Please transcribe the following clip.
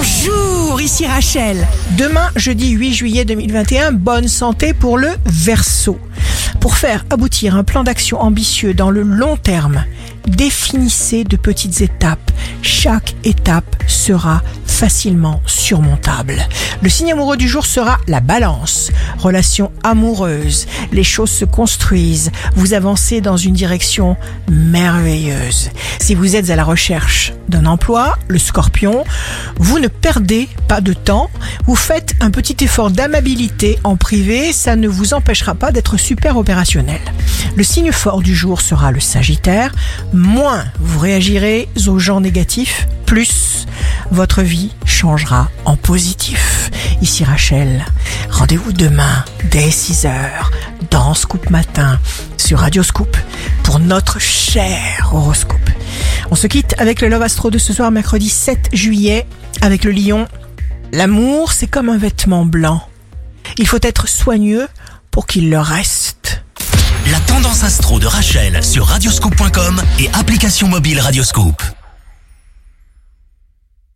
Bonjour, ici Rachel. Demain, jeudi 8 juillet 2021, bonne santé pour le Verseau. Pour faire aboutir un plan d'action ambitieux dans le long terme, définissez de petites étapes. Chaque étape sera facilement surmontable. Le signe amoureux du jour sera la balance. Relation amoureuse. Les choses se construisent. Vous avancez dans une direction merveilleuse. Si vous êtes à la recherche d'un emploi, le scorpion, vous ne perdez pas de temps. Vous faites un petit effort d'amabilité en privé. Ça ne vous empêchera pas d'être super opérationnel. Le signe fort du jour sera le sagittaire. Moins vous réagirez aux gens négatifs, plus votre vie changera en positif. Ici Rachel, rendez-vous demain dès 6h dans Scoop Matin sur Radio Scoop pour notre cher horoscope. On se quitte avec le Love Astro de ce soir mercredi 7 juillet avec le lion. L'amour, c'est comme un vêtement blanc. Il faut être soigneux pour qu'il le reste. La tendance astro de Rachel sur radioscope.com et application mobile Radioscope.